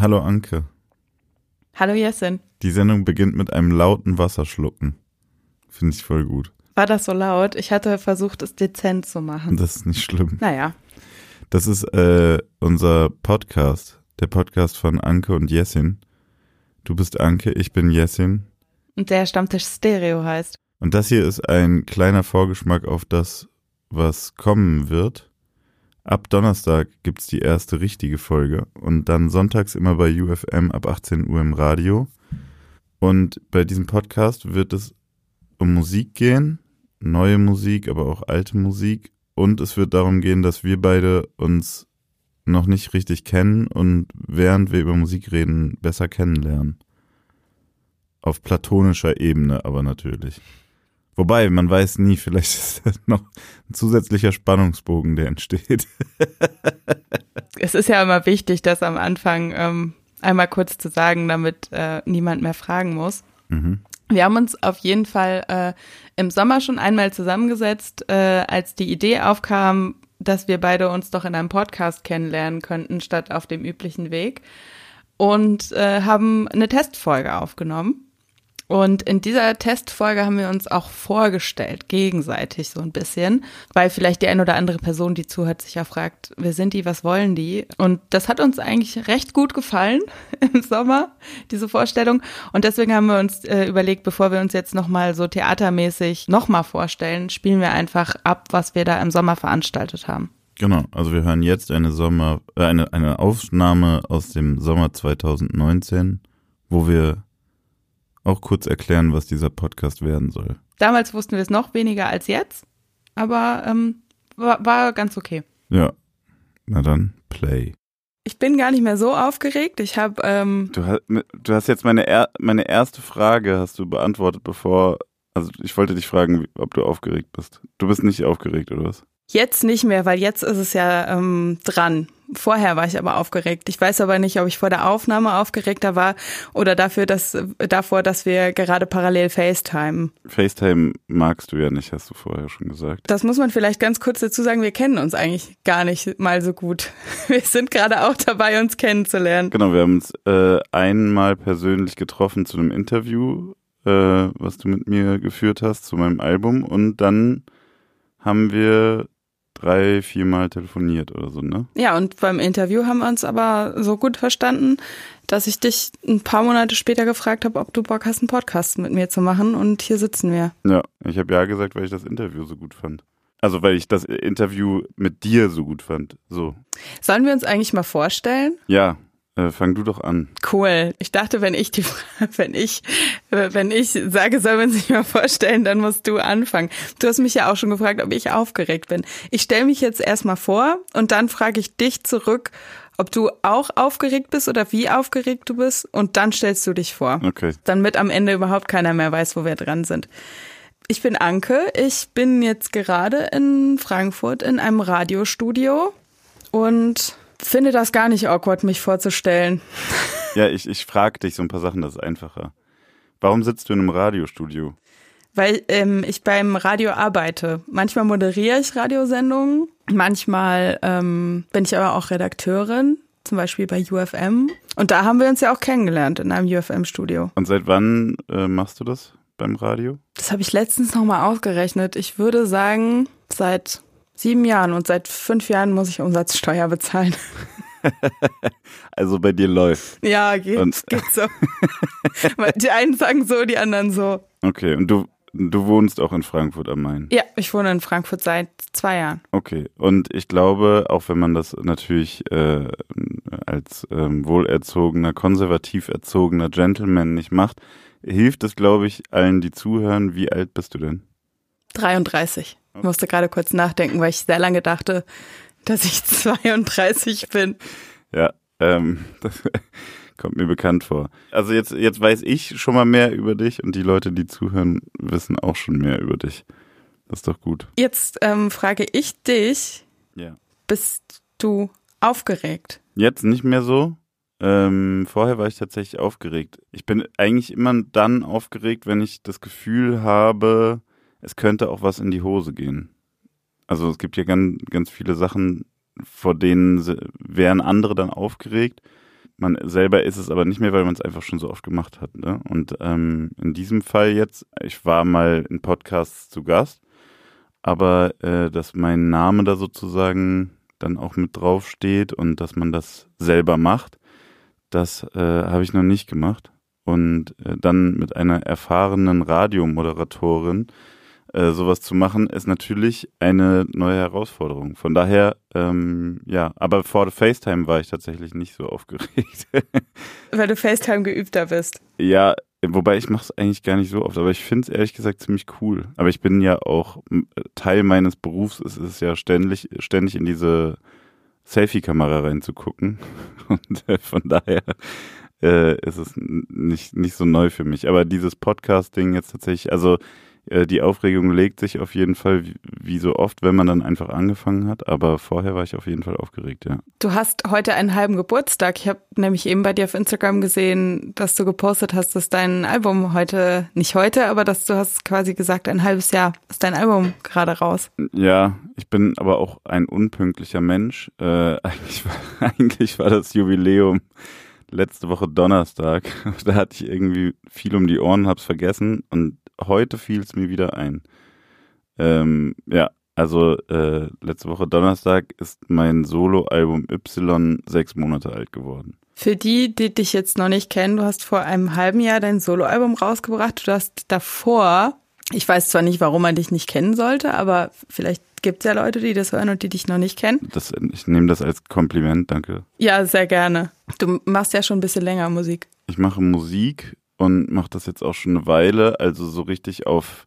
Hallo Anke. Hallo Jessin. Die Sendung beginnt mit einem lauten Wasserschlucken. Finde ich voll gut. War das so laut? Ich hatte versucht, es dezent zu machen. Das ist nicht schlimm. Naja. Das ist äh, unser Podcast. Der Podcast von Anke und Jessin. Du bist Anke, ich bin Jessin. Und der Stammtisch Stereo heißt. Und das hier ist ein kleiner Vorgeschmack auf das, was kommen wird. Ab Donnerstag gibt's die erste richtige Folge und dann sonntags immer bei UFM ab 18 Uhr im Radio. Und bei diesem Podcast wird es um Musik gehen, neue Musik, aber auch alte Musik. Und es wird darum gehen, dass wir beide uns noch nicht richtig kennen und während wir über Musik reden, besser kennenlernen. Auf platonischer Ebene aber natürlich. Wobei, man weiß nie, vielleicht ist das noch ein zusätzlicher Spannungsbogen, der entsteht. es ist ja immer wichtig, das am Anfang ähm, einmal kurz zu sagen, damit äh, niemand mehr fragen muss. Mhm. Wir haben uns auf jeden Fall äh, im Sommer schon einmal zusammengesetzt, äh, als die Idee aufkam, dass wir beide uns doch in einem Podcast kennenlernen könnten, statt auf dem üblichen Weg. Und äh, haben eine Testfolge aufgenommen. Und in dieser Testfolge haben wir uns auch vorgestellt, gegenseitig so ein bisschen, weil vielleicht die ein oder andere Person, die zuhört, sich ja fragt, wer sind die, was wollen die? Und das hat uns eigentlich recht gut gefallen im Sommer, diese Vorstellung. Und deswegen haben wir uns äh, überlegt, bevor wir uns jetzt nochmal so theatermäßig nochmal vorstellen, spielen wir einfach ab, was wir da im Sommer veranstaltet haben. Genau, also wir hören jetzt eine Sommer, äh, eine, eine Aufnahme aus dem Sommer 2019, wo wir auch kurz erklären, was dieser Podcast werden soll. Damals wussten wir es noch weniger als jetzt, aber ähm, war, war ganz okay. Ja, na dann, play. Ich bin gar nicht mehr so aufgeregt. Ich habe. Ähm du, hast, du hast jetzt meine, er, meine erste Frage hast du beantwortet, bevor. Also ich wollte dich fragen, ob du aufgeregt bist. Du bist nicht aufgeregt, oder was? Jetzt nicht mehr, weil jetzt ist es ja ähm, dran. Vorher war ich aber aufgeregt. Ich weiß aber nicht, ob ich vor der Aufnahme aufgeregter war oder dafür, dass davor, dass wir gerade parallel FaceTime. FaceTime magst du ja nicht, hast du vorher schon gesagt. Das muss man vielleicht ganz kurz dazu sagen. Wir kennen uns eigentlich gar nicht mal so gut. Wir sind gerade auch dabei, uns kennenzulernen. Genau, wir haben uns äh, einmal persönlich getroffen zu einem Interview, äh, was du mit mir geführt hast zu meinem Album und dann haben wir drei, viermal telefoniert oder so, ne? Ja, und beim Interview haben wir uns aber so gut verstanden, dass ich dich ein paar Monate später gefragt habe, ob du Bock hast, einen Podcast mit mir zu machen. Und hier sitzen wir. Ja, ich habe ja gesagt, weil ich das Interview so gut fand. Also weil ich das Interview mit dir so gut fand. So. Sollen wir uns eigentlich mal vorstellen? Ja. Äh, fang du doch an. Cool. Ich dachte, wenn ich die, wenn ich, wenn ich sage, soll man sich mal vorstellen, dann musst du anfangen. Du hast mich ja auch schon gefragt, ob ich aufgeregt bin. Ich stelle mich jetzt erstmal vor und dann frage ich dich zurück, ob du auch aufgeregt bist oder wie aufgeregt du bist und dann stellst du dich vor. Okay. Damit am Ende überhaupt keiner mehr weiß, wo wir dran sind. Ich bin Anke. Ich bin jetzt gerade in Frankfurt in einem Radiostudio und finde das gar nicht awkward, mich vorzustellen. Ja, ich, ich frage dich so ein paar Sachen, das ist einfacher. Warum sitzt du in einem Radiostudio? Weil ähm, ich beim Radio arbeite. Manchmal moderiere ich Radiosendungen, manchmal ähm, bin ich aber auch Redakteurin, zum Beispiel bei UFM. Und da haben wir uns ja auch kennengelernt in einem UFM-Studio. Und seit wann äh, machst du das beim Radio? Das habe ich letztens nochmal ausgerechnet. Ich würde sagen, seit sieben Jahren und seit fünf Jahren muss ich Umsatzsteuer bezahlen. also bei dir läuft. Ja, geht, und geht so. die einen sagen so, die anderen so. Okay, und du, du wohnst auch in Frankfurt am Main? Ja, ich wohne in Frankfurt seit zwei Jahren. Okay, und ich glaube, auch wenn man das natürlich äh, als ähm, wohlerzogener, konservativ erzogener Gentleman nicht macht, hilft es, glaube ich, allen, die zuhören. Wie alt bist du denn? 33. Ich musste gerade kurz nachdenken, weil ich sehr lange dachte, dass ich 32 bin. Ja, ähm, das kommt mir bekannt vor. Also jetzt, jetzt weiß ich schon mal mehr über dich und die Leute, die zuhören, wissen auch schon mehr über dich. Das ist doch gut. Jetzt ähm, frage ich dich, ja. bist du aufgeregt? Jetzt nicht mehr so. Ähm, vorher war ich tatsächlich aufgeregt. Ich bin eigentlich immer dann aufgeregt, wenn ich das Gefühl habe, es könnte auch was in die Hose gehen. Also es gibt ja ganz, ganz viele Sachen, vor denen wären andere dann aufgeregt. man selber ist es aber nicht mehr, weil man es einfach schon so oft gemacht hat. Ne? Und ähm, in diesem Fall jetzt, ich war mal in Podcasts zu Gast, aber äh, dass mein Name da sozusagen dann auch mit draufsteht und dass man das selber macht, das äh, habe ich noch nicht gemacht. Und äh, dann mit einer erfahrenen Radiomoderatorin äh, sowas zu machen, ist natürlich eine neue Herausforderung. Von daher, ähm, ja, aber vor FaceTime war ich tatsächlich nicht so aufgeregt. Weil du FaceTime geübter bist. Ja, wobei ich mache es eigentlich gar nicht so oft, aber ich finde es ehrlich gesagt ziemlich cool. Aber ich bin ja auch, Teil meines Berufs ist es ja ständig, ständig in diese Selfie-Kamera reinzugucken. Und äh, von daher äh, ist es nicht, nicht so neu für mich. Aber dieses Podcast-Ding jetzt tatsächlich, also äh, die Aufregung legt sich auf jeden Fall wie, wie, so oft, wenn man dann einfach angefangen hat. Aber vorher war ich auf jeden Fall aufgeregt, ja. Du hast heute einen halben Geburtstag. Ich habe nämlich eben bei dir auf Instagram gesehen, dass du gepostet hast, dass dein Album heute, nicht heute, aber dass du hast quasi gesagt, ein halbes Jahr ist dein Album gerade raus. Ja, ich bin aber auch ein unpünktlicher Mensch. Äh, eigentlich, war, eigentlich war das Jubiläum letzte Woche Donnerstag. Da hatte ich irgendwie viel um die Ohren, hab's vergessen und heute fiel es mir wieder ein. Ähm, ja, also äh, letzte Woche Donnerstag ist mein Soloalbum Y sechs Monate alt geworden. Für die, die dich jetzt noch nicht kennen, du hast vor einem halben Jahr dein Soloalbum rausgebracht. Du hast davor, ich weiß zwar nicht, warum man dich nicht kennen sollte, aber vielleicht gibt es ja Leute, die das hören und die dich noch nicht kennen. Das, ich nehme das als Kompliment, danke. Ja, sehr gerne. Du machst ja schon ein bisschen länger Musik. Ich mache Musik und mache das jetzt auch schon eine Weile, also so richtig auf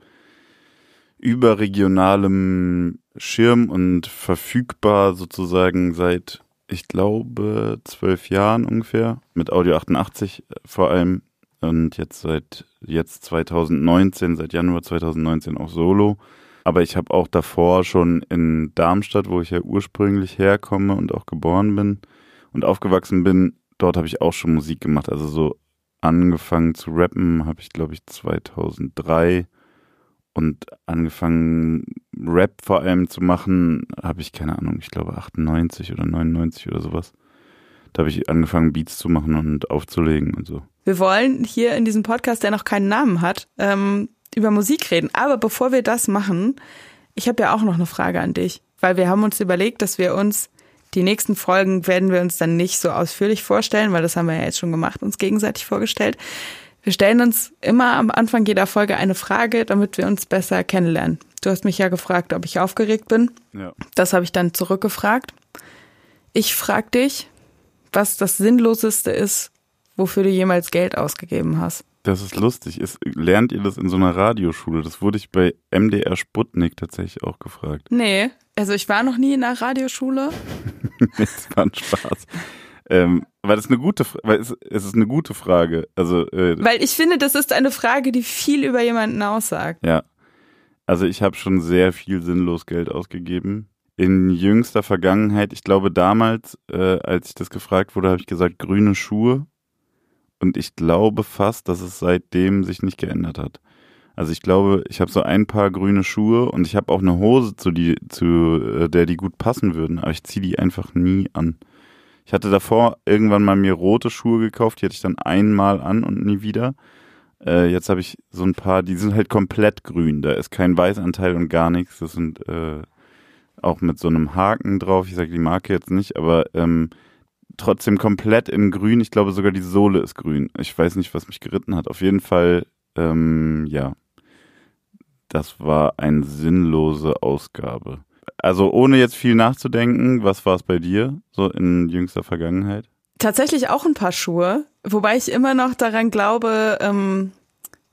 überregionalem Schirm und verfügbar sozusagen seit, ich glaube, zwölf Jahren ungefähr, mit Audio 88 vor allem. Und jetzt seit jetzt 2019, seit Januar 2019 auch solo. Aber ich habe auch davor schon in Darmstadt, wo ich ja ursprünglich herkomme und auch geboren bin und aufgewachsen bin, dort habe ich auch schon Musik gemacht, also so angefangen zu rappen, habe ich glaube ich 2003 und angefangen Rap vor allem zu machen, habe ich keine Ahnung, ich glaube 98 oder 99 oder sowas. Da habe ich angefangen Beats zu machen und aufzulegen und so. Wir wollen hier in diesem Podcast, der noch keinen Namen hat, ähm, über Musik reden. Aber bevor wir das machen, ich habe ja auch noch eine Frage an dich, weil wir haben uns überlegt, dass wir uns die nächsten Folgen werden wir uns dann nicht so ausführlich vorstellen, weil das haben wir ja jetzt schon gemacht, uns gegenseitig vorgestellt. Wir stellen uns immer am Anfang jeder Folge eine Frage, damit wir uns besser kennenlernen. Du hast mich ja gefragt, ob ich aufgeregt bin. Ja. Das habe ich dann zurückgefragt. Ich frage dich, was das Sinnloseste ist, wofür du jemals Geld ausgegeben hast. Das ist lustig. Ist, lernt ihr das in so einer Radioschule? Das wurde ich bei MDR Sputnik tatsächlich auch gefragt. Nee, also ich war noch nie in einer Radioschule. das war ein Spaß. Ähm, weil das eine gute, weil es, es ist eine gute Frage. Also äh, weil ich finde, das ist eine Frage, die viel über jemanden aussagt. Ja, also ich habe schon sehr viel sinnlos Geld ausgegeben. In jüngster Vergangenheit, ich glaube damals, äh, als ich das gefragt wurde, habe ich gesagt grüne Schuhe. Und ich glaube fast, dass es seitdem sich nicht geändert hat. Also ich glaube, ich habe so ein paar grüne Schuhe und ich habe auch eine Hose, zu, die, zu äh, der die gut passen würden, aber ich ziehe die einfach nie an. Ich hatte davor irgendwann mal mir rote Schuhe gekauft, die hatte ich dann einmal an und nie wieder. Äh, jetzt habe ich so ein paar, die sind halt komplett grün. Da ist kein Weißanteil und gar nichts. Das sind äh, auch mit so einem Haken drauf. Ich sage die Marke jetzt nicht, aber ähm, trotzdem komplett in grün. Ich glaube sogar die Sohle ist grün. Ich weiß nicht, was mich geritten hat. Auf jeden Fall, ähm, ja, das war eine sinnlose Ausgabe. Also ohne jetzt viel nachzudenken, was war es bei dir so in jüngster Vergangenheit? Tatsächlich auch ein paar Schuhe, wobei ich immer noch daran glaube, ähm,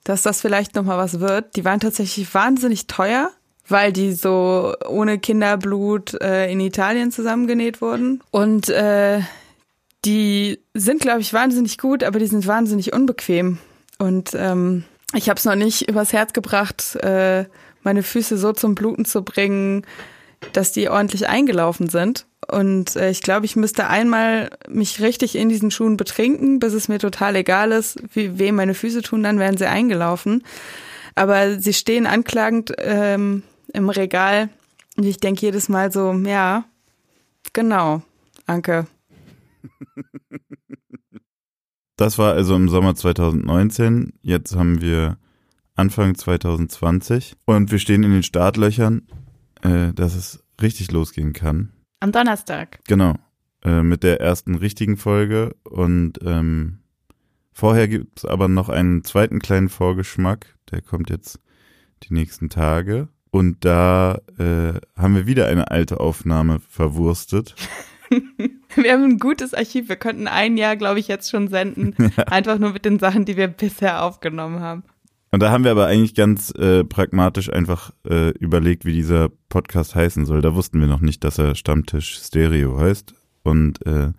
dass das vielleicht nochmal was wird. Die waren tatsächlich wahnsinnig teuer, weil die so ohne Kinderblut äh, in Italien zusammengenäht wurden. Und äh, die sind, glaube ich, wahnsinnig gut, aber die sind wahnsinnig unbequem. Und ähm, ich habe es noch nicht übers Herz gebracht, äh, meine Füße so zum Bluten zu bringen, dass die ordentlich eingelaufen sind. Und äh, ich glaube, ich müsste einmal mich richtig in diesen Schuhen betrinken, bis es mir total egal ist, wie wem meine Füße tun, dann werden sie eingelaufen. Aber sie stehen anklagend ähm, im Regal und ich denke jedes Mal so, ja, genau, Anke, Das war also im Sommer 2019. Jetzt haben wir Anfang 2020 und wir stehen in den Startlöchern, äh, dass es richtig losgehen kann. Am Donnerstag. Genau. Äh, mit der ersten richtigen Folge und ähm, vorher gibt es aber noch einen zweiten kleinen Vorgeschmack, der kommt jetzt die nächsten Tage. Und da äh, haben wir wieder eine alte Aufnahme verwurstet. wir haben ein gutes Archiv. Wir könnten ein Jahr, glaube ich, jetzt schon senden. Einfach nur mit den Sachen, die wir bisher aufgenommen haben. Und da haben wir aber eigentlich ganz äh, pragmatisch einfach äh, überlegt, wie dieser Podcast heißen soll. Da wussten wir noch nicht, dass er Stammtisch Stereo heißt und äh,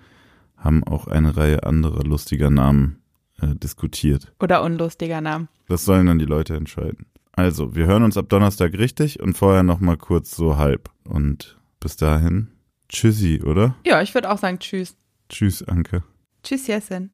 haben auch eine Reihe anderer lustiger Namen äh, diskutiert. Oder unlustiger Namen. Das sollen dann die Leute entscheiden. Also, wir hören uns ab Donnerstag richtig und vorher noch mal kurz so halb. Und bis dahin, tschüssi, oder? Ja, ich würde auch sagen tschüss. Tschüss, Anke. Tschüss, Jessin.